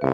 大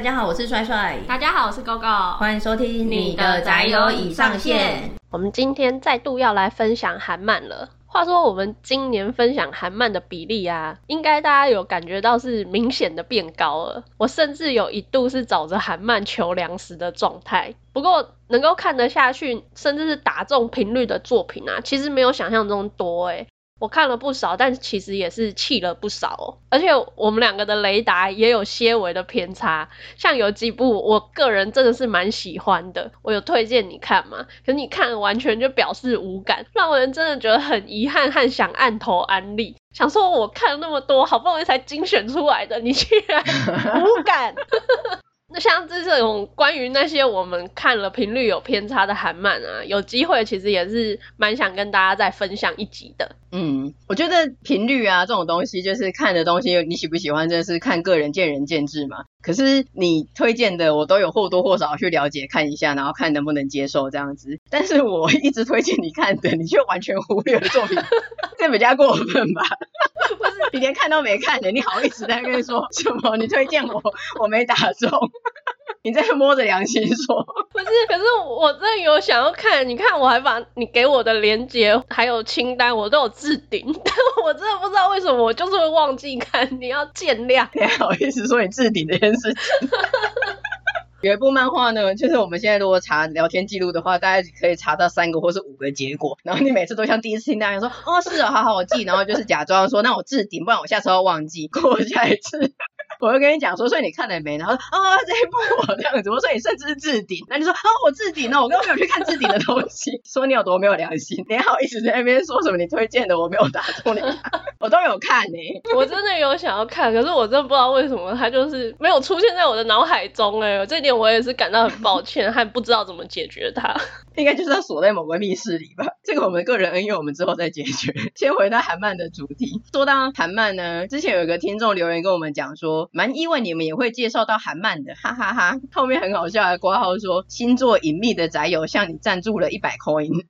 家好，我是帅帅。大家好，我是 GoGo。欢迎收听你的宅友已上线。我们今天再度要来分享韩漫了。话说我们今年分享韩漫的比例啊，应该大家有感觉到是明显的变高了。我甚至有一度是找着韩漫求粮食的状态。不过能够看得下去，甚至是打中频率的作品啊，其实没有想象中多诶。我看了不少，但其实也是弃了不少哦。而且我们两个的雷达也有些微的偏差，像有几部我个人真的是蛮喜欢的，我有推荐你看嘛？可是你看完全就表示无感，让人真的觉得很遗憾和想按头安利。想说我看了那么多，好不容易才精选出来的，你居然无感。那像这种关于那些我们看了频率有偏差的韩漫啊，有机会其实也是蛮想跟大家再分享一集的。嗯，我觉得频率啊这种东西，就是看的东西你喜不喜欢，真的是看个人见仁见智嘛。可是你推荐的我都有或多或少去了解看一下，然后看能不能接受这样子。但是我一直推荐你看的，你却完全忽略了作品，这比较过分吧？不是，你连看都没看的，你好意思在那边说什么？你推荐我，我没打中。你在摸着良心说，不是？可是我真的有想要看，你看我还把你给我的链接还有清单我都有置顶，但我真的不知道为什么我就是会忘记看，你要见谅。你还好意思说你置顶这件事情？有一部漫画呢，就是我们现在如果查聊天记录的话，大概可以查到三个或是五个结果，然后你每次都像第一次听大家说，哦是哦，好好我记，然后就是假装说那我置顶，不然我下次要忘记，过下一次。我会跟你讲说，所以你看了没？然后说啊、哦、这一部我这样子，我说你甚至是置顶，那你说啊、哦、我置顶了，我根本没有去看置顶的东西，说你有多没有良心，你好意思在那边说什么你推荐的我没有打中你，我都有看呢、欸，我真的有想要看，可是我真的不知道为什么它就是没有出现在我的脑海中哎，这点我也是感到很抱歉，还不知道怎么解决它，应该就是要锁在某个密室里吧？这个我们个人恩怨我们之后再解决。先回到韩漫的主题，说到韩漫呢，之前有一个听众留言跟我们讲说，蛮意外你们也会介绍到韩漫的，哈哈哈，后面很好笑的括号说，星座隐秘的宅友向你赞助了一百 coin。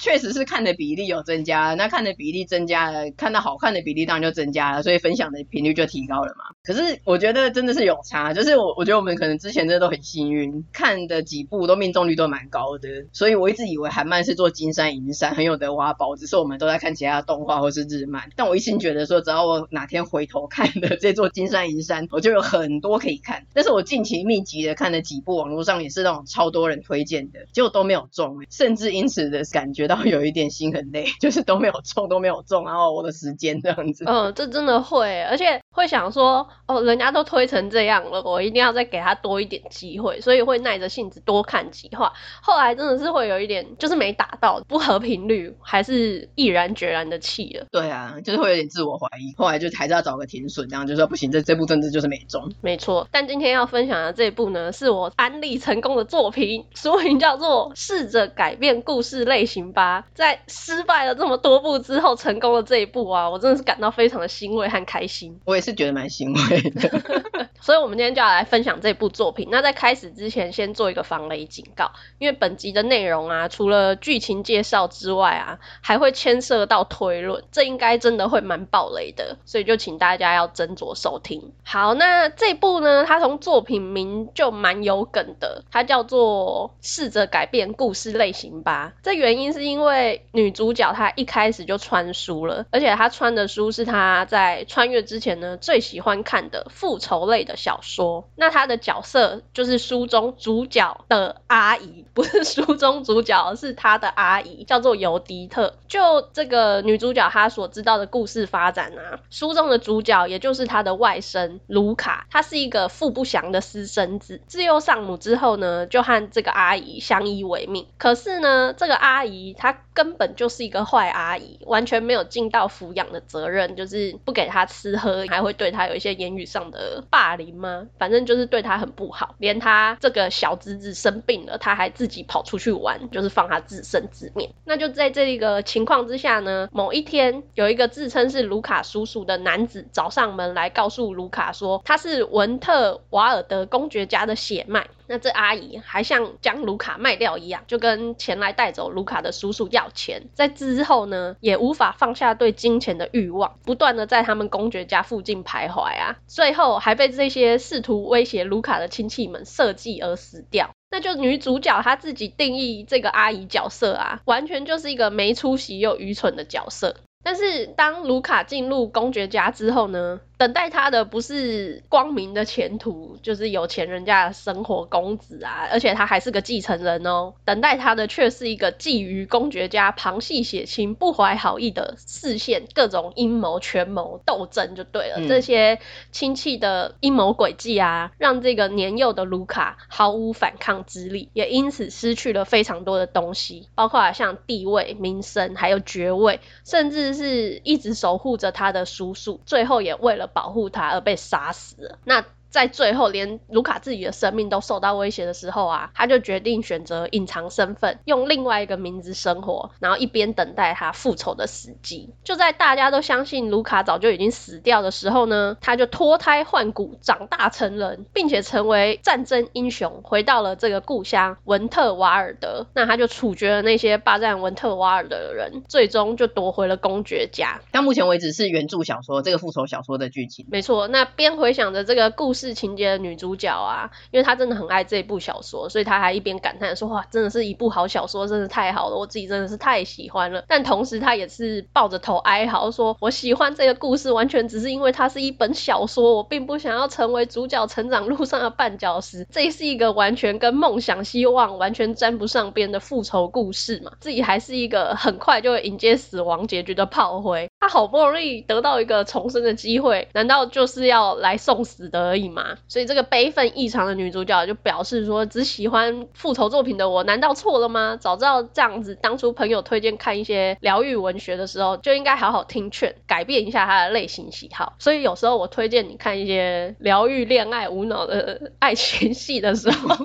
确实是看的比例有增加，那看的比例增加了，看到好看的比例当然就增加了，所以分享的频率就提高了嘛。可是我觉得真的是有差，就是我我觉得我们可能之前真的都很幸运，看的几部都命中率都蛮高的，所以我一直以为韩漫是做金山银山，很有得挖宝，只是我们都在看其他的动画或是日漫。但我一心觉得说，只要我哪天回头看的这座金山银山，我就有很多可以看。但是我近期密集的看了几部，网络上也是那种超多人推荐的，结果都没有中，甚至因此的感觉。到有一点心很累，就是都没有中，都没有中，然后我的时间这样子。嗯，这真的会，而且会想说，哦，人家都推成这样了，我一定要再给他多一点机会，所以会耐着性子多看几话。后来真的是会有一点，就是没打到，不合频率，还是毅然决然的弃了。对啊，就是会有点自我怀疑。后来就还是要找个停损，这样就说不行，这这部真的就是没中。没错，但今天要分享的这一部呢，是我安利成功的作品，书名叫做《试着改变故事类型吧》。在失败了这么多部之后，成功了这一部啊，我真的是感到非常的欣慰和开心。我也是觉得蛮欣慰的。所以，我们今天就要来分享这部作品。那在开始之前，先做一个防雷警告，因为本集的内容啊，除了剧情介绍之外啊，还会牵涉到推论，这应该真的会蛮爆雷的，所以就请大家要斟酌收听。好，那这部呢，它从作品名就蛮有梗的，它叫做“试着改变故事类型吧”。这原因是因为女主角她一开始就穿书了，而且她穿的书是她在穿越之前呢最喜欢看的复仇类的小说。那她的角色就是书中主角的阿姨，不是书中主角，是她的阿姨，叫做尤迪特。就这个女主角她所知道的故事发展啊，书中的主角也就是她的外甥卢卡，他是一个父不详的私生子，自幼丧母之后呢，就和这个阿姨相依为命。可是呢，这个阿姨她根本就是一个坏阿姨，完全没有尽到抚养的责任，就是不给她吃喝，会对他有一些言语上的霸凌吗？反正就是对他很不好，连他这个小侄子生病了，他还自己跑出去玩，就是放他自生自灭。那就在这个情况之下呢，某一天有一个自称是卢卡叔叔的男子找上门来告诉卢卡说，他是文特瓦尔德公爵家的血脉。那这阿姨还像将卢卡卖掉一样，就跟前来带走卢卡的叔叔要钱。在之后呢，也无法放下对金钱的欲望，不断的在他们公爵家附近徘徊啊。最后还被这些试图威胁卢卡的亲戚们设计而死掉。那就女主角她自己定义这个阿姨角色啊，完全就是一个没出息又愚蠢的角色。但是当卢卡进入公爵家之后呢，等待他的不是光明的前途，就是有钱人家的生活公子啊，而且他还是个继承人哦。等待他的却是一个觊觎公爵家旁系血亲、不怀好意的视线，各种阴谋、权谋、斗争就对了。嗯、这些亲戚的阴谋诡计啊，让这个年幼的卢卡毫无反抗之力，也因此失去了非常多的东西，包括像地位、名声，还有爵位，甚至是一直守护着他的叔叔，最后也为了。保护他而被杀死了。那。在最后，连卢卡自己的生命都受到威胁的时候啊，他就决定选择隐藏身份，用另外一个名字生活，然后一边等待他复仇的时机。就在大家都相信卢卡早就已经死掉的时候呢，他就脱胎换骨，长大成人，并且成为战争英雄，回到了这个故乡文特瓦尔德。那他就处决了那些霸占文特瓦尔德的人，最终就夺回了公爵家。到目前为止是原著小说这个复仇小说的剧情。没错，那边回想着这个故事。是情节的女主角啊，因为她真的很爱这部小说，所以她还一边感叹说：“哇，真的是一部好小说，真的太好了，我自己真的是太喜欢了。”但同时，她也是抱着头哀嚎说：“我喜欢这个故事，完全只是因为它是一本小说，我并不想要成为主角成长路上的绊脚石。这是一个完全跟梦想、希望完全沾不上边的复仇故事嘛，自己还是一个很快就会迎接死亡结局的炮灰。她好不容易得到一个重生的机会，难道就是要来送死的而已？”嘛，所以这个悲愤异常的女主角就表示说，只喜欢复仇作品的我，难道错了吗？早知道这样子，当初朋友推荐看一些疗愈文学的时候，就应该好好听劝，改变一下他的类型喜好。所以有时候我推荐你看一些疗愈恋爱无脑的爱情戏的时候。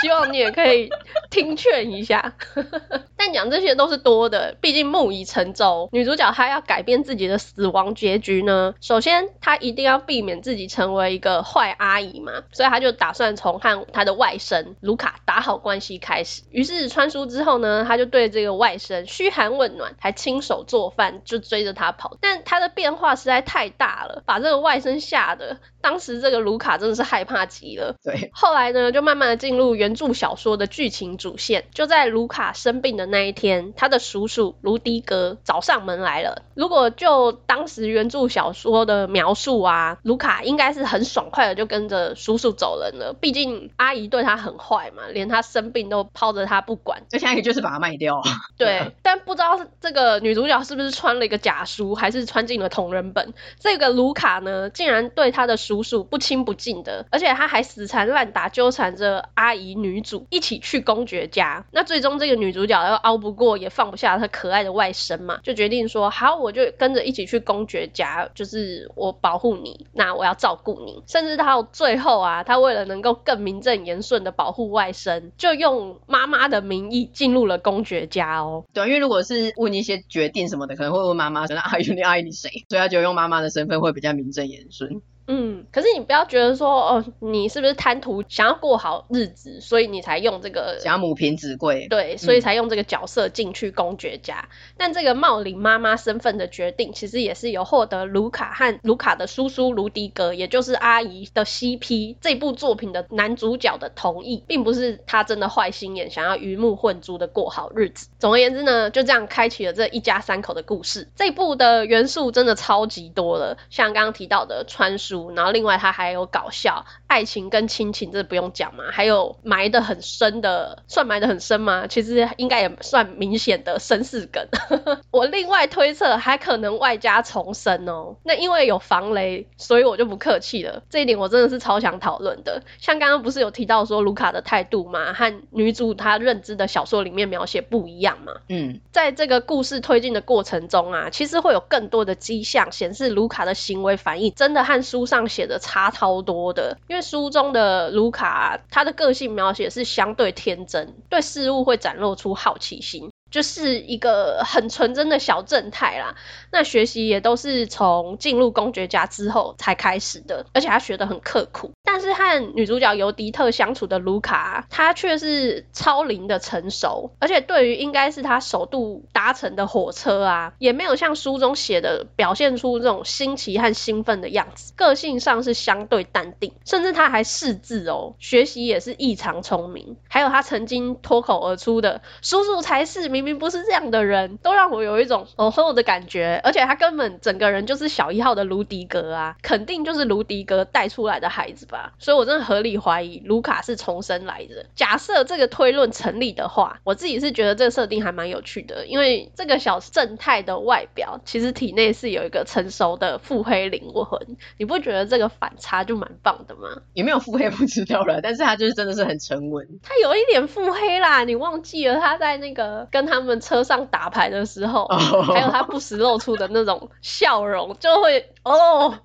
希望你也可以听劝一下，但讲这些都是多的，毕竟木已成舟。女主角她要改变自己的死亡结局呢，首先她一定要避免自己成为一个坏阿姨嘛，所以她就打算从和她的外甥卢卡打好关系开始。于是穿书之后呢，她就对这个外甥嘘寒问暖，还亲手做饭，就追着他跑。但她的变化实在太大了，把这个外甥吓得，当时这个卢卡真的是害怕极了。对，后来呢，就慢慢的进入原。原著小说的剧情主线就在卢卡生病的那一天，他的叔叔卢迪格找上门来了。如果就当时原著小说的描述啊，卢卡应该是很爽快的就跟着叔叔走人了。毕竟阿姨对他很坏嘛，连他生病都抛着他不管。这下也就是把他卖掉。对，但不知道这个女主角是不是穿了一个假书，还是穿进了同人本。这个卢卡呢，竟然对他的叔叔不亲不近的，而且他还死缠烂打，纠缠着阿姨。女主一起去公爵家，那最终这个女主角又熬不过，也放不下她可爱的外甥嘛，就决定说好，我就跟着一起去公爵家，就是我保护你，那我要照顾你。甚至到最后啊，她为了能够更名正言顺的保护外甥，就用妈妈的名义进入了公爵家哦。对，因为如果是问一些决定什么的，可能会问妈妈，那阿姨你爱你谁？所以她就用妈妈的身份会比较名正言顺。嗯，可是你不要觉得说哦，你是不是贪图想要过好日子，所以你才用这个贾母凭子贵，对，所以才用这个角色进去公爵家。嗯、但这个茂林妈妈身份的决定，其实也是有获得卢卡和卢卡的叔叔卢迪格，也就是阿姨的 CP 这部作品的男主角的同意，并不是他真的坏心眼，想要鱼目混珠的过好日子。总而言之呢，就这样开启了这一家三口的故事。这部的元素真的超级多了，像刚刚提到的穿书。然后另外它还有搞笑、爱情跟亲情，这不用讲嘛，还有埋的很深的，算埋的很深吗？其实应该也算明显的身世梗。我另外推测还可能外加重生哦。那因为有防雷，所以我就不客气了。这一点我真的是超想讨论的。像刚刚不是有提到说卢卡的态度嘛，和女主她认知的小说里面描写不一样嘛？嗯，在这个故事推进的过程中啊，其实会有更多的迹象显示卢卡的行为反应真的和书上写的差超多的。因为书中的卢卡，他的个性描写是相对天真，对事物会展露出好奇心。就是一个很纯真的小正太啦，那学习也都是从进入公爵家之后才开始的，而且他学得很刻苦。但是和女主角尤迪特相处的卢卡，他却是超龄的成熟，而且对于应该是他首度搭乘的火车啊，也没有像书中写的表现出这种新奇和兴奋的样子，个性上是相对淡定，甚至他还识字哦，学习也是异常聪明。还有他曾经脱口而出的“叔叔才是”。明明不是这样的人，都让我有一种哦吼的感觉，而且他根本整个人就是小一号的卢迪格啊，肯定就是卢迪格带出来的孩子吧，所以我真的合理怀疑卢卡是重生来的。假设这个推论成立的话，我自己是觉得这个设定还蛮有趣的，因为这个小正太的外表其实体内是有一个成熟的腹黑灵魂，你不觉得这个反差就蛮棒的吗？有没有腹黑不知道了，但是他就是真的是很沉稳，他有一点腹黑啦，你忘记了他在那个跟。他们车上打牌的时候，oh. 还有他不时露出的那种笑容，就会哦，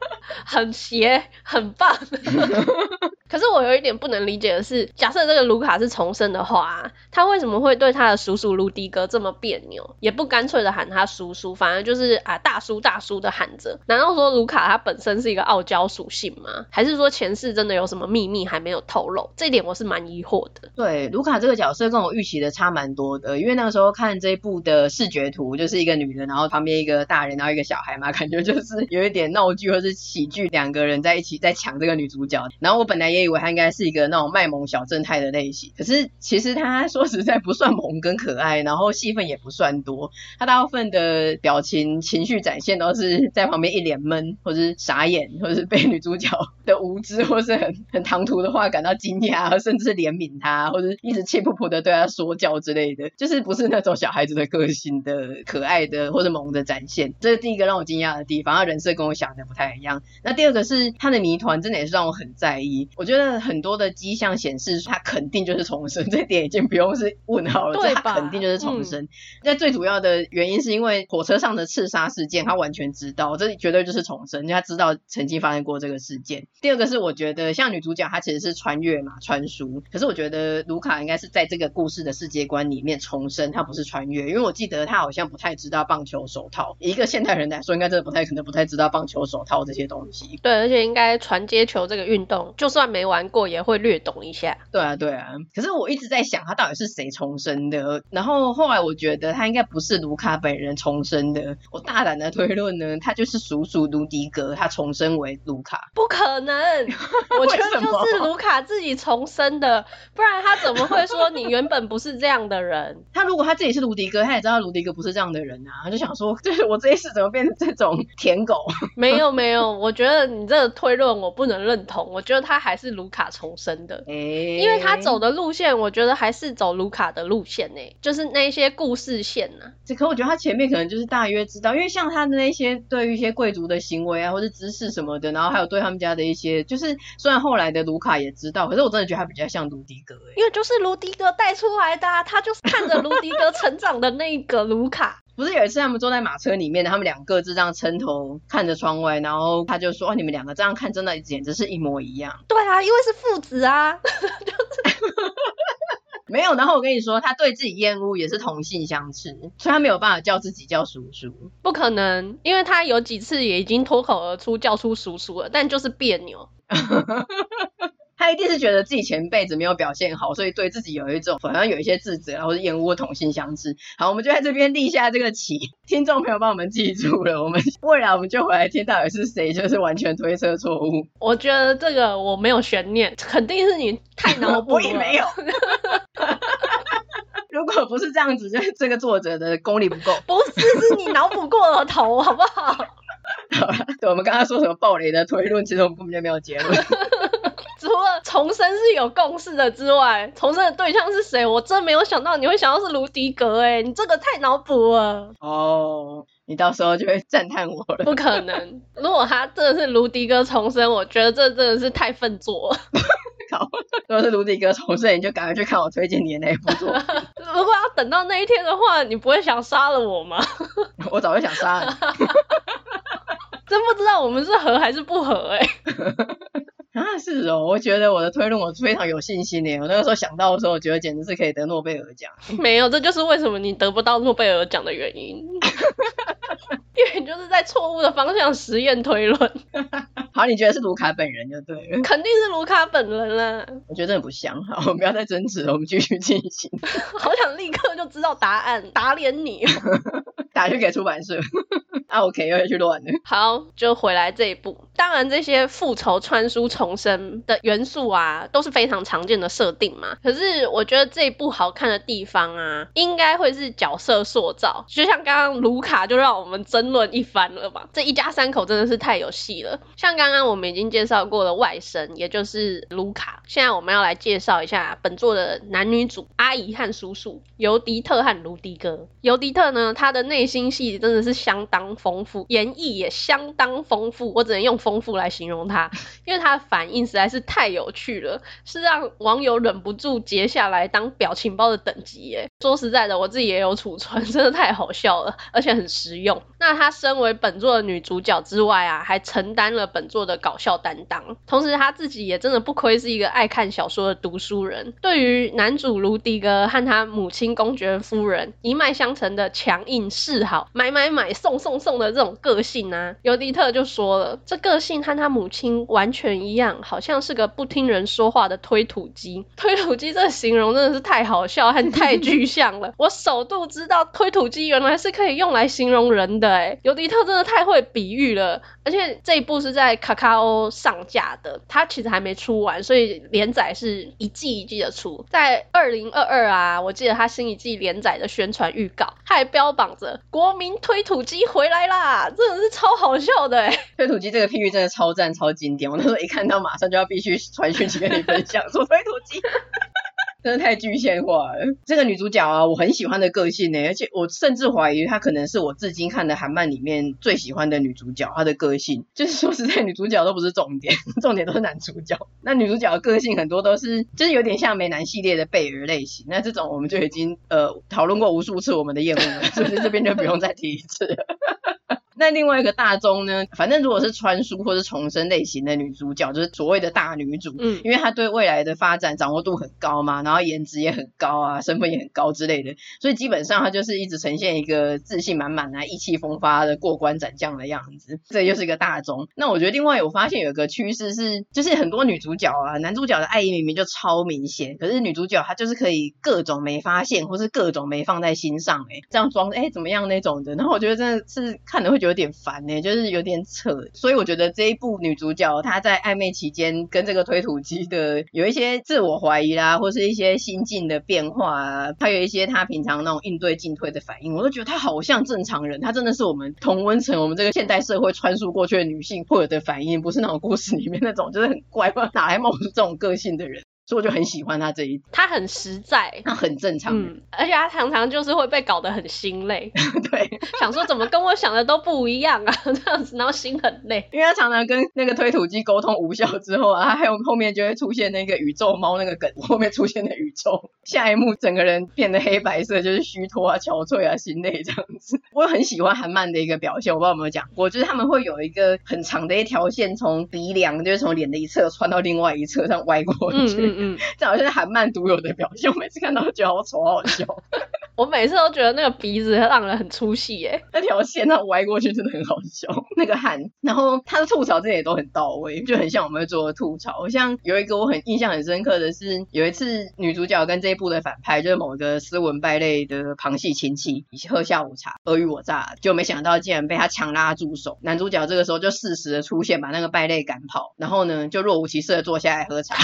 很邪，很棒。可是我有一点不能理解的是，假设这个卢卡是重生的话，他为什么会对他的叔叔卢迪哥这么别扭？也不干脆的喊他叔叔，反而就是啊大叔大叔的喊着。难道说卢卡他本身是一个傲娇属性吗？还是说前世真的有什么秘密还没有透露？这一点我是蛮疑惑的。对，卢卡这个角色跟我预期的差蛮多的，因为那个时候看这一部的视觉图，就是一个女人，然后旁边一个大人，然后一个小孩嘛，感觉就是有一点闹剧或是喜剧，两个人在一起在抢这个女主角。然后我本来也以为他应该是一个那种卖萌小正太的类型，可是其实他说实在不算萌跟可爱，然后戏份也不算多。他大部分的表情情绪展现都是在旁边一脸闷，或是傻眼，或是被女主角 的无知或是很很唐突的话感到惊讶，甚至是怜悯他，或者一直气噗噗的对他说教之类的，就是不是那种小孩子的个性的可爱的或者萌的展现。这是第一个让我惊讶的地方，他人设跟我想的不太一样。那第二个是他的谜团真的也是让我很在意，我觉得。很多的迹象显示，他肯定就是重生，这点已经不用是问号了，对吧？他肯定就是重生。那、嗯、最主要的原因是因为火车上的刺杀事件，他完全知道，这绝对就是重生，他知道曾经发生过这个事件。第二个是，我觉得像女主角，她其实是穿越嘛，穿书。可是我觉得卢卡应该是在这个故事的世界观里面重生，他不是穿越，因为我记得他好像不太知道棒球手套。一个现代人来说，应该真的不太可能不太知道棒球手套这些东西。对，而且应该传接球这个运动，就算没玩过也会略懂一下。对啊，对啊。可是我一直在想，他到底是谁重生的？然后后来我觉得他应该不是卢卡本人重生的。我大胆的推论呢，他就是叔叔卢迪格，他重生为卢卡。不可能，我觉得就是卢卡自己重生的，不然他怎么会说你原本不是这样的人？他如果他自己是卢迪格，他也知道卢迪格不是这样的人啊，他就想说，就是我这一世怎么变成这种舔狗？没有没有，我觉得你这个推论我不能认同。我觉得他还是卢卡重生。的，欸，因为他走的路线，我觉得还是走卢卡的路线呢，欸，就是那些故事线呢，啊。这可我觉得他前面可能就是大约知道，因为像他的那些对于一些贵族的行为啊，或者知识什么的，然后还有对他们家的一些，就是虽然后来的卢卡也知道，可是我真的觉得他比较像卢迪格，欸，因为就是卢迪格带出来的，啊，他就是看着卢迪格成长的那个卢卡。不是有一次他们坐在马车里面，他们两个就这样撑头看着窗外，然后他就说：“哦，你们两个这样看，真的简直是一模一样。”对啊，因为是父子啊，就 是没有。然后我跟你说，他对自己厌恶也是同性相斥，所以他没有办法叫自己叫叔叔。不可能，因为他有几次也已经脱口而出叫出叔叔了，但就是别扭。他一定是觉得自己前辈子没有表现好，所以对自己有一种好像有一些自责，然后是厌恶同性相斥。好，我们就在这边立下这个旗，听众朋友帮我们记住了。我们未来我们就回来听到底是谁，就是完全推测错误。我觉得这个我没有悬念，肯定是你太脑补了。我也没有。如果不是这样子，就是这个作者的功力不够。不是，是你脑补过了头，好不好？好了，对，我们刚刚说什么暴雷的推论，其实我们根本就没有结论。重生是有共识的之外，重生的对象是谁？我真没有想到你会想到是卢迪格，哎，你这个太脑补了。哦，你到时候就会赞叹我了。不可能，如果他真的是卢迪格重生，我觉得这真的是太笨拙 如果是卢迪格重生，你就赶快去看我推荐你的那一部作品。如果要等到那一天的话，你不会想杀了我吗？我早就想杀了。真不知道我们是合还是不合哎、欸。啊，是哦，我觉得我的推论我非常有信心耶。我那个时候想到的时候，我觉得简直是可以得诺贝尔奖。没有，这就是为什么你得不到诺贝尔奖的原因。因为你就是在错误的方向实验推论。好，你觉得是卢卡本人就对了。肯定是卢卡本人啦。我觉得很不像。好，我们不要再争执了，我们继续进行。好想立刻就知道答案，打脸你。打去给出版社。啊，OK，又要去乱了。好，就回来这一部。当然，这些复仇穿书重生的元素啊，都是非常常见的设定嘛。可是，我觉得这一部好看的地方啊，应该会是角色塑造。就像刚刚卢卡就让我们争论一番了吧。这一家三口真的是太有戏了。像刚刚我们已经介绍过的外甥，也就是卢卡。现在我们要来介绍一下本作的男女主阿姨和叔叔尤迪特和卢迪哥。尤迪特呢，他的内心戏真的是相当丰富，演绎也相当丰富，我只能用丰富来形容他，因为他的反应实在是太有趣了，是让网友忍不住截下来当表情包的等级耶。说实在的，我自己也有储存，真的太好笑了，而且很实用。那他身为本作的女主角之外啊，还承担了本作的搞笑担当，同时他自己也真的不愧是一个爱看小说的读书人。对于男主卢迪哥和他母亲公爵夫人一脉相承的强硬示好，买买买送送送的这种个性啊，尤迪特就说了，这个性和他母亲完全一样，好像是个不听人说话的推土机。推土机这个形容真的是太好笑和太具 象了。我首度知道推土机原来是可以用来形容人的哎，尤迪特真的太会比喻了。而且这一部是在卡卡欧上架的，它其实还没出完，所以连载是一季一季的出。在二零二二啊，我记得它新一季连载的宣传预告，他还标榜着国民推土机回来啦，真的是超好笑的诶。推土机这个譬喻真的超赞超经典，我那时候一看到马上就要必须传讯息跟你分享，说推土机。真的太具象化了。这个女主角啊，我很喜欢的个性呢，而且我甚至怀疑她可能是我至今看的韩漫里面最喜欢的女主角。她的个性就是说实在，女主角都不是重点，重点都是男主角。那女主角的个性很多都是，就是有点像美男系列的贝儿类型。那这种我们就已经呃讨论过无数次我们的厌恶了，所以这边就不用再提一次了。那另外一个大宗呢，反正如果是穿书或是重生类型的女主角，就是所谓的大女主，嗯，因为她对未来的发展掌握度很高嘛，然后颜值也很高啊，身份也很高之类的，所以基本上她就是一直呈现一个自信满满啊、意气风发的过关斩将的样子，这又是一个大宗。那我觉得另外我发现有一个趋势是，就是很多女主角啊，男主角的爱意明明就超明显，可是女主角她就是可以各种没发现，或是各种没放在心上，哎，这样装哎怎么样那种的，然后我觉得真的是看的会觉得。有点烦呢、就是有点扯，所以我觉得这一部女主角她在暧昧期间跟这个推土机的有一些自我怀疑啦，或是一些心境的变化啊，还有一些她平常那种应对进退的反应，我都觉得她好像正常人，她真的是我们同温层，我们这个现代社会穿梭过去的女性会有的反应，不是那种故事里面那种就是很怪，哪来冒出这种个性的人。所以我就很喜欢他这一，他很实在，他很正常，嗯，而且他常常就是会被搞得很心累，对，想说怎么跟我想的都不一样啊，这样子，然后心很累，因为他常常跟那个推土机沟通无效之后啊，他还有后面就会出现那个宇宙猫那个梗，后面出现的宇宙，下一幕整个人变得黑白色，就是虚脱啊、憔悴啊、心累这样子。我很喜欢韩漫的一个表现，我不知道有没有讲过，就是他们会有一个很长的一条线从鼻梁，就是从脸的一侧穿到另外一侧，这样歪过去。嗯嗯嗯，这好像是韩漫独有的表现，我每次看到都觉得好丑，好好笑。我每次都觉得那个鼻子让人很出戏耶，那条线它歪过去真的很好笑，那个汗。然后他的吐槽这也都很到位，就很像我们会做的吐槽。像有一个我很印象很深刻的是，有一次女主角跟这一部的反派，就是某一个斯文败类的旁系亲戚，一起喝下午茶，尔虞我诈，就没想到竟然被他强拉住手。男主角这个时候就适时的出现，把那个败类赶跑，然后呢就若无其事的坐下来喝茶。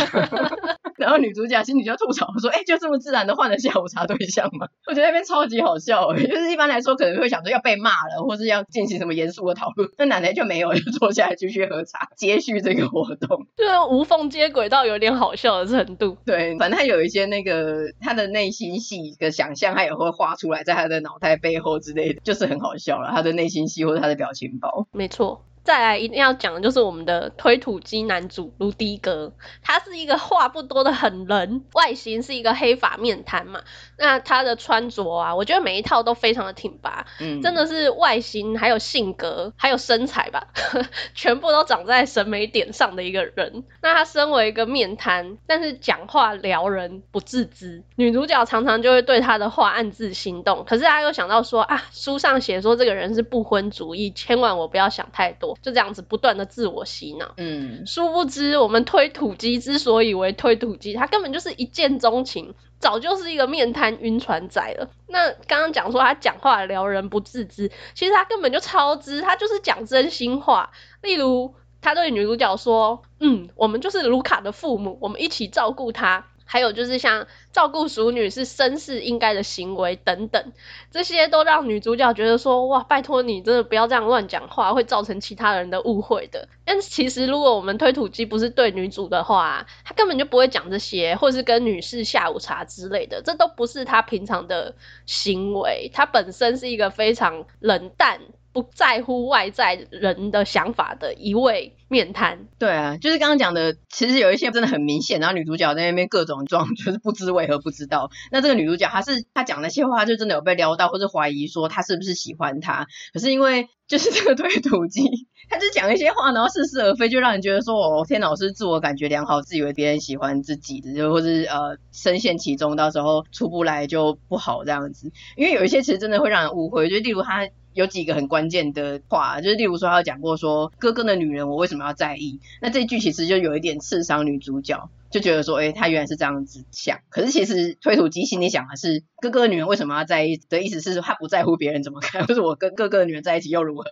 然后女主角心里就吐槽说：“哎、欸，就这么自然的换了下午茶对象吗？” 我觉得那边超级好笑哎，就是一般来说可能会想说要被骂了，或是要进行什么严肃的讨论，那奶奶就没有，就坐下来继续喝茶，接续这个活动，就是无缝接轨到有点好笑的程度。对，反正他有一些那个他的内心戏的想象，他也会画出来在他的脑袋背后之类的，就是很好笑了。他的内心戏或者他的表情包，没错。再来一定要讲的就是我们的推土机男主卢迪格，他是一个话不多的狠人，外形是一个黑发面瘫嘛。那他的穿着啊，我觉得每一套都非常的挺拔，嗯，真的是外形还有性格还有身材吧，全部都长在审美点上的一个人。那他身为一个面瘫，但是讲话撩人不自知，女主角常常就会对他的话暗自心动，可是他又想到说啊，书上写说这个人是不婚主义，千万我不要想太多。就这样子不断的自我洗脑，嗯，殊不知我们推土机之所以为推土机，他根本就是一见钟情，早就是一个面瘫晕船仔了。那刚刚讲说他讲话撩人不自知，其实他根本就超知，他就是讲真心话。例如他对女主角说：“嗯，我们就是卢卡的父母，我们一起照顾他。”还有就是像照顾淑女是绅士应该的行为等等，这些都让女主角觉得说，哇，拜托你真的不要这样乱讲话，会造成其他人的误会的。但其实如果我们推土机不是对女主的话，她根本就不会讲这些，或是跟女士下午茶之类的，这都不是她平常的行为。她本身是一个非常冷淡。不在乎外在人的想法的一位面瘫，对啊，就是刚刚讲的，其实有一些真的很明显，然后女主角在那边各种装，就是不知为何不知道。那这个女主角她是她讲那些话，就真的有被撩到，或者怀疑说她是不是喜欢他。可是因为就是这个推土机，她就讲一些话，然后似是而非，就让人觉得说哦，天老师自我感觉良好，自以为别人喜欢自己的，就或是呃深陷其中，到时候出不来就不好这样子。因为有一些其实真的会让人误会，就例如她。有几个很关键的话，就是例如说，他有讲过说，哥哥的女人我为什么要在意？那这句其实就有一点刺伤女主角，就觉得说，哎、欸，他原来是这样子想。可是其实推土机心里想的是，哥哥的女人为什么要在意？的意思是说他不在乎别人怎么看，或是我跟哥哥的女人在一起又如何？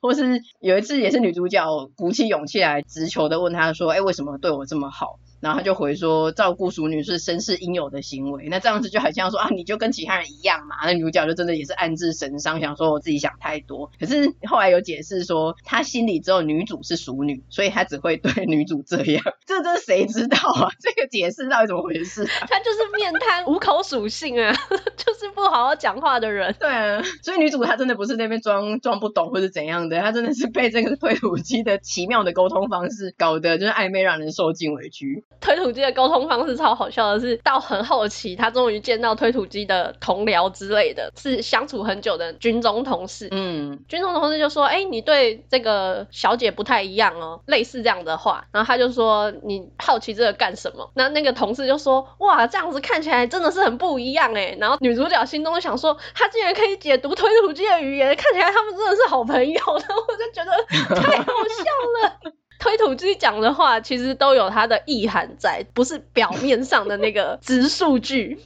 或是有一次也是女主角鼓起勇气来直球的问他说，哎、为什么对我这么好？然后他就回说，照顾熟女是绅士应有的行为。那这样子就好像说啊，你就跟其他人一样嘛。那女主角就真的也是暗自神伤，想说我自己想太多。可是后来有解释说，他心里只有女主是熟女，所以他只会对女主这样。这这谁知道啊？这个解释到底怎么回事啊？他就是面瘫，无口属性啊，就是不好好讲话的人。对啊，所以女主她真的不是那边装装不懂或是怎样的，她真的是被这个推土机的奇妙的沟通方式搞得就是暧昧，让人受尽委屈。推土机的沟通方式超好笑的是，到很后期，他终于见到推土机的同僚之类的，是相处很久的军中同事。嗯，军中同事就说：“哎、欸，你对这个小姐不太一样哦。”类似这样的话，然后他就说：“你好奇这个干什么？”那那个同事就说：“哇，这样子看起来真的是很不一样哎。”然后女主角心中想说：“他竟然可以解读推土机的语言，看起来他们真的是好朋友。”然后我就觉得太好笑了。推土机讲的话，其实都有它的意涵在，不是表面上的那个直数据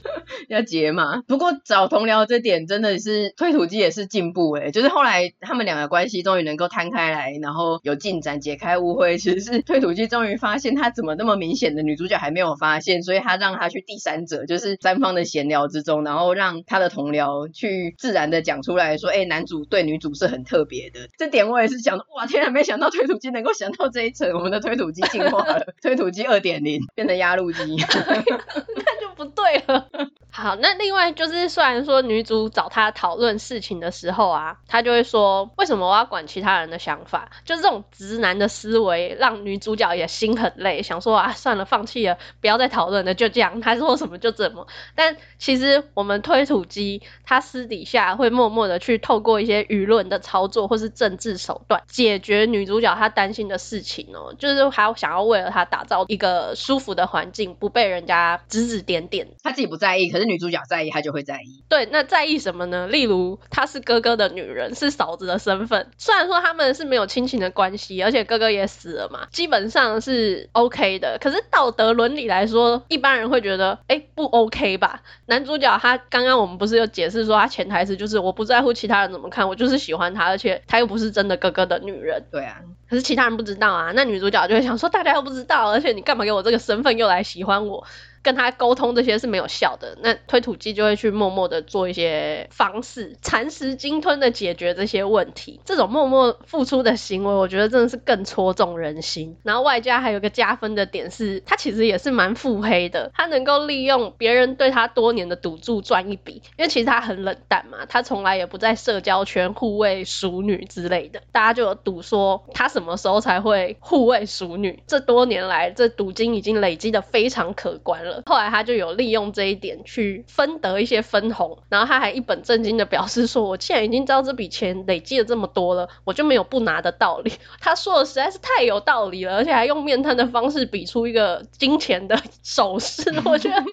要解嘛。不过找同僚这点真的是推土机也是进步诶，就是后来他们两个关系终于能够摊开来，然后有进展，解开误会。其实是推土机终于发现他怎么那么明显的女主角还没有发现，所以他让他去第三者，就是三方的闲聊之中，然后让他的同僚去自然的讲出来说，哎，男主对女主是很特别的。这点我也是想，哇，天啊，没想到推土机能够想到这。我们的推土机进化了，推土机二点零变成压路机，那就不对了。好，那另外就是，虽然说女主找他讨论事情的时候啊，他就会说，为什么我要管其他人的想法？就是这种直男的思维，让女主角也心很累，想说啊，算了，放弃了，不要再讨论了，就这样，他说什么就怎么。但其实我们推土机，他私底下会默默的去透过一些舆论的操作或是政治手段，解决女主角她担心的事情哦，就是还想要为了他打造一个舒服的环境，不被人家指指点点。他自己不在意，可是女主角在意，他就会在意。对，那在意什么呢？例如，她是哥哥的女人，是嫂子的身份。虽然说他们是没有亲情的关系，而且哥哥也死了嘛，基本上是 OK 的。可是道德伦理来说，一般人会觉得，哎，不 OK 吧？男主角他刚刚我们不是有解释说，他潜台词就是我不在乎其他人怎么看，我就是喜欢他，而且他又不是真的哥哥的女人。对啊。可是其他人不知道啊，那女主角就会想说，大家又不知道，而且你干嘛给我这个身份又来喜欢我？跟他沟通这些是没有效的，那推土机就会去默默的做一些方式，蚕食鲸吞的解决这些问题。这种默默付出的行为，我觉得真的是更戳中人心。然后外加还有一个加分的点是，他其实也是蛮腹黑的，他能够利用别人对他多年的赌注赚一笔，因为其实他很冷淡嘛，他从来也不在社交圈护卫熟女之类的，大家就有赌说他什么时候才会护卫熟女。这多年来，这赌金已经累积的非常可观了。后来他就有利用这一点去分得一些分红，然后他还一本正经的表示说：“我现在已经知道这笔钱累积了这么多了，我就没有不拿的道理。”他说的实在是太有道理了，而且还用面瘫的方式比出一个金钱的手势。我觉得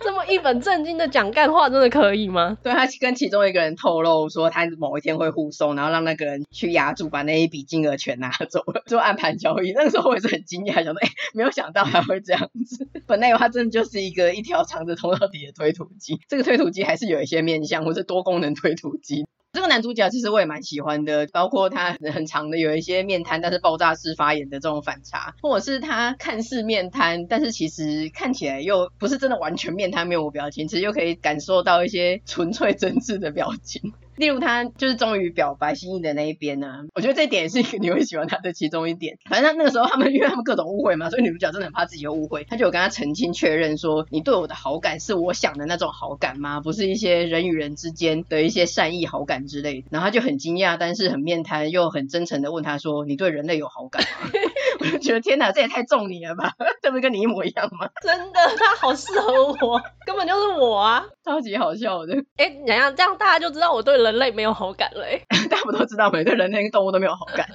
这么一本正经的讲干话，真的可以吗？对，他跟其中一个人透露说，他某一天会护送，然后让那个人去押注，把那一笔金额全拿走了，做暗盘交易。那个时候我也是很惊讶，想说：“哎，没有想到他会这样子。”本来以为他真的就是一个一条长着通到底的推土机，这个推土机还是有一些面向，或是多功能推土机。这个男主角其实我也蛮喜欢的，包括他很长的有一些面瘫，但是爆炸式发言的这种反差，或者是他看似面瘫，但是其实看起来又不是真的完全面瘫，面无表情，其实又可以感受到一些纯粹真挚的表情。例如他就是终于表白心意的那一边呢、啊，我觉得这一点也是一个你会喜欢他的其中一点。反正他那个时候他们 因为他们各种误会嘛，所以女主角真的很怕自己有误会，他就有跟他澄清确认说，你对我的好感是我想的那种好感吗？不是一些人与人之间的一些善意好感之类的。然后他就很惊讶，但是很面瘫又很真诚的问他说，你对人类有好感吗？我就觉得天哪，这也太中你了吧？这不是跟你一模一样吗？真的，他好适合我，根本就是我啊，超级好笑的。哎，洋洋？这样大家就知道我对人类没有好感了。大家不都知道，每对人类跟动物都没有好感。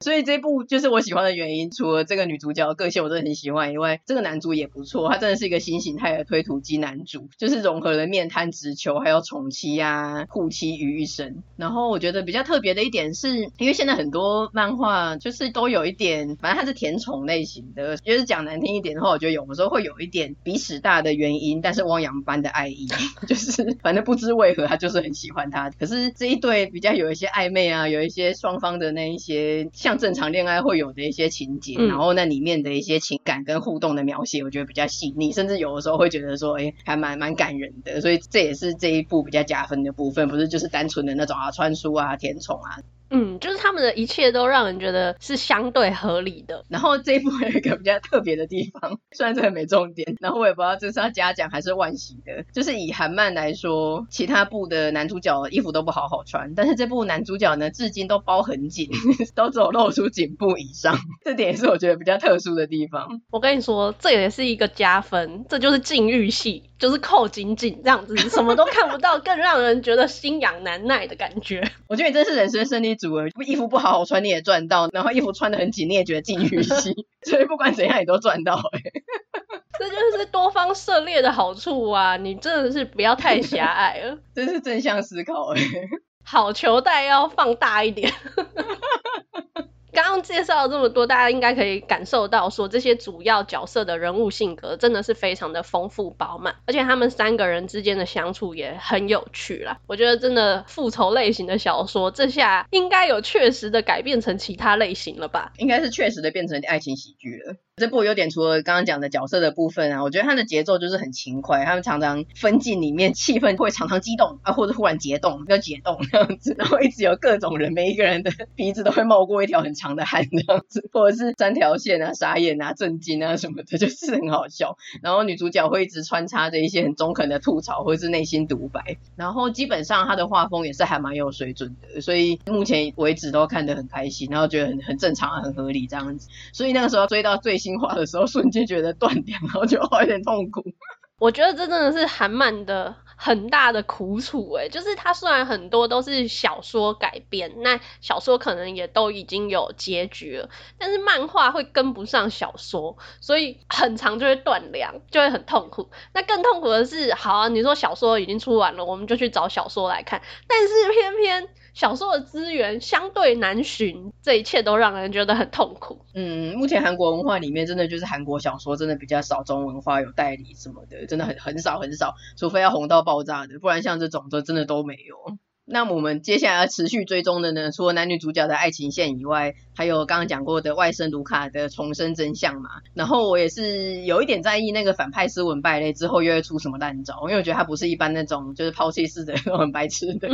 所以这部就是我喜欢的原因，除了这个女主角个性我真的很喜欢以外，这个男主也不错，他真的是一个新形态的推土机男主，就是融合了面瘫直球，还有宠妻啊、护妻于一身。然后我觉得比较特别的一点是，因为现在很多漫画就是都有一点，反正它是甜宠类型的，就是讲难听一点的话，我觉得有的时候会有一点鼻屎大的原因，但是汪洋般的爱意，就是反正不知为何他就是很喜欢他。可是这一对比较有一些暧昧啊，有一些双方的那一些。像正常恋爱会有的一些情节，嗯、然后那里面的一些情感跟互动的描写，我觉得比较细腻，甚至有的时候会觉得说，哎，还蛮蛮感人的。所以这也是这一部比较加分的部分，不是就是单纯的那种啊，穿书啊，甜宠啊。嗯，就是他们的一切都让人觉得是相对合理的。然后这一部有一个比较特别的地方，虽然这个没重点，然后我也不知道这是要嘉奖还是惋惜的。就是以韩漫来说，其他部的男主角衣服都不好好穿，但是这部男主角呢，至今都包很紧，都只有露出颈部以上，这点也是我觉得比较特殊的地方。我跟你说，这也是一个加分，这就是禁欲系，就是扣紧紧这样子，什么都看不到，更让人觉得心痒难耐的感觉。我觉得你真是人生胜利。衣服不好好穿你也赚到，然后衣服穿得很紧你也觉得禁欲系，所以不管怎样你都赚到哎、欸，这就是多方涉猎的好处啊！你真的是不要太狭隘了，真是正向思考哎、欸，好球带要放大一点。介绍了这么多，大家应该可以感受到，说这些主要角色的人物性格真的是非常的丰富饱满，而且他们三个人之间的相处也很有趣啦。我觉得真的复仇类型的小说，这下应该有确实的改变成其他类型了吧？应该是确实的变成爱情喜剧了。这部有点除了刚刚讲的角色的部分啊，我觉得它的节奏就是很轻快，他们常常分镜里面气氛会常常激动啊，或者忽然解冻要解冻这样子，然后一直有各种人，每一个人的鼻子都会冒过一条很长的汗这样子，或者是三条线啊、傻眼啊、震惊啊什么的，就是很好笑。然后女主角会一直穿插着一些很中肯的吐槽或者是内心独白，然后基本上她的画风也是还蛮有水准的，所以目前为止都看得很开心，然后觉得很很正常、很合理这样子。所以那个时候追到最新。新话的时候，瞬间觉得断掉，然后就有点痛苦。我觉得这真的是韩漫的很大的苦楚诶，就是它虽然很多都是小说改编，那小说可能也都已经有结局了，但是漫画会跟不上小说，所以很长就会断粮，就会很痛苦。那更痛苦的是，好啊，你说小说已经出完了，我们就去找小说来看，但是偏偏。小说的资源相对难寻，这一切都让人觉得很痛苦。嗯，目前韩国文化里面真的就是韩国小说真的比较少，中文化有代理什么的，真的很很少很少，除非要红到爆炸的，不然像这种就真的都没有。那我们接下来要持续追踪的呢，除了男女主角的爱情线以外，还有刚刚讲过的外甥卢卡的重生真相嘛。然后我也是有一点在意那个反派斯文败类之后又会出什么烂招，因为我觉得他不是一般那种就是抛弃式的那种很白痴的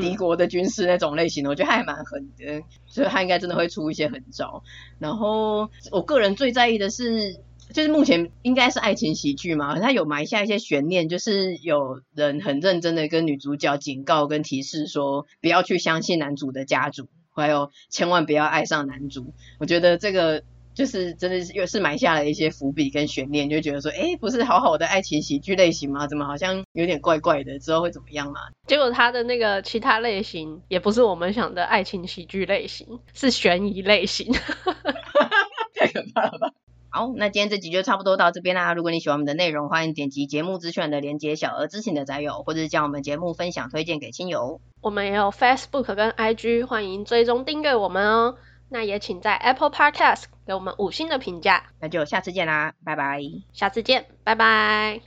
敌国的军事那种类型的，我觉得他还蛮狠的，所以他应该真的会出一些狠招。然后我个人最在意的是。就是目前应该是爱情喜剧嘛，它有埋下一些悬念，就是有人很认真的跟女主角警告跟提示说，不要去相信男主的家族，还有千万不要爱上男主。我觉得这个就是真的是又是埋下了一些伏笔跟悬念，就觉得说，哎，不是好好的爱情喜剧类型吗？怎么好像有点怪怪的？之后会怎么样嘛？结果他的那个其他类型也不是我们想的爱情喜剧类型，是悬疑类型，太可怕了吧！好，那今天这集就差不多到这边啦。如果你喜欢我们的内容，欢迎点击节目资讯的连接，小额支持的宅友，或者是将我们节目分享推荐给亲友。我们也有 Facebook 跟 IG，欢迎追踪订阅我们哦。那也请在 Apple Podcast 给我们五星的评价。那就下次见啦，拜拜。下次见，拜拜。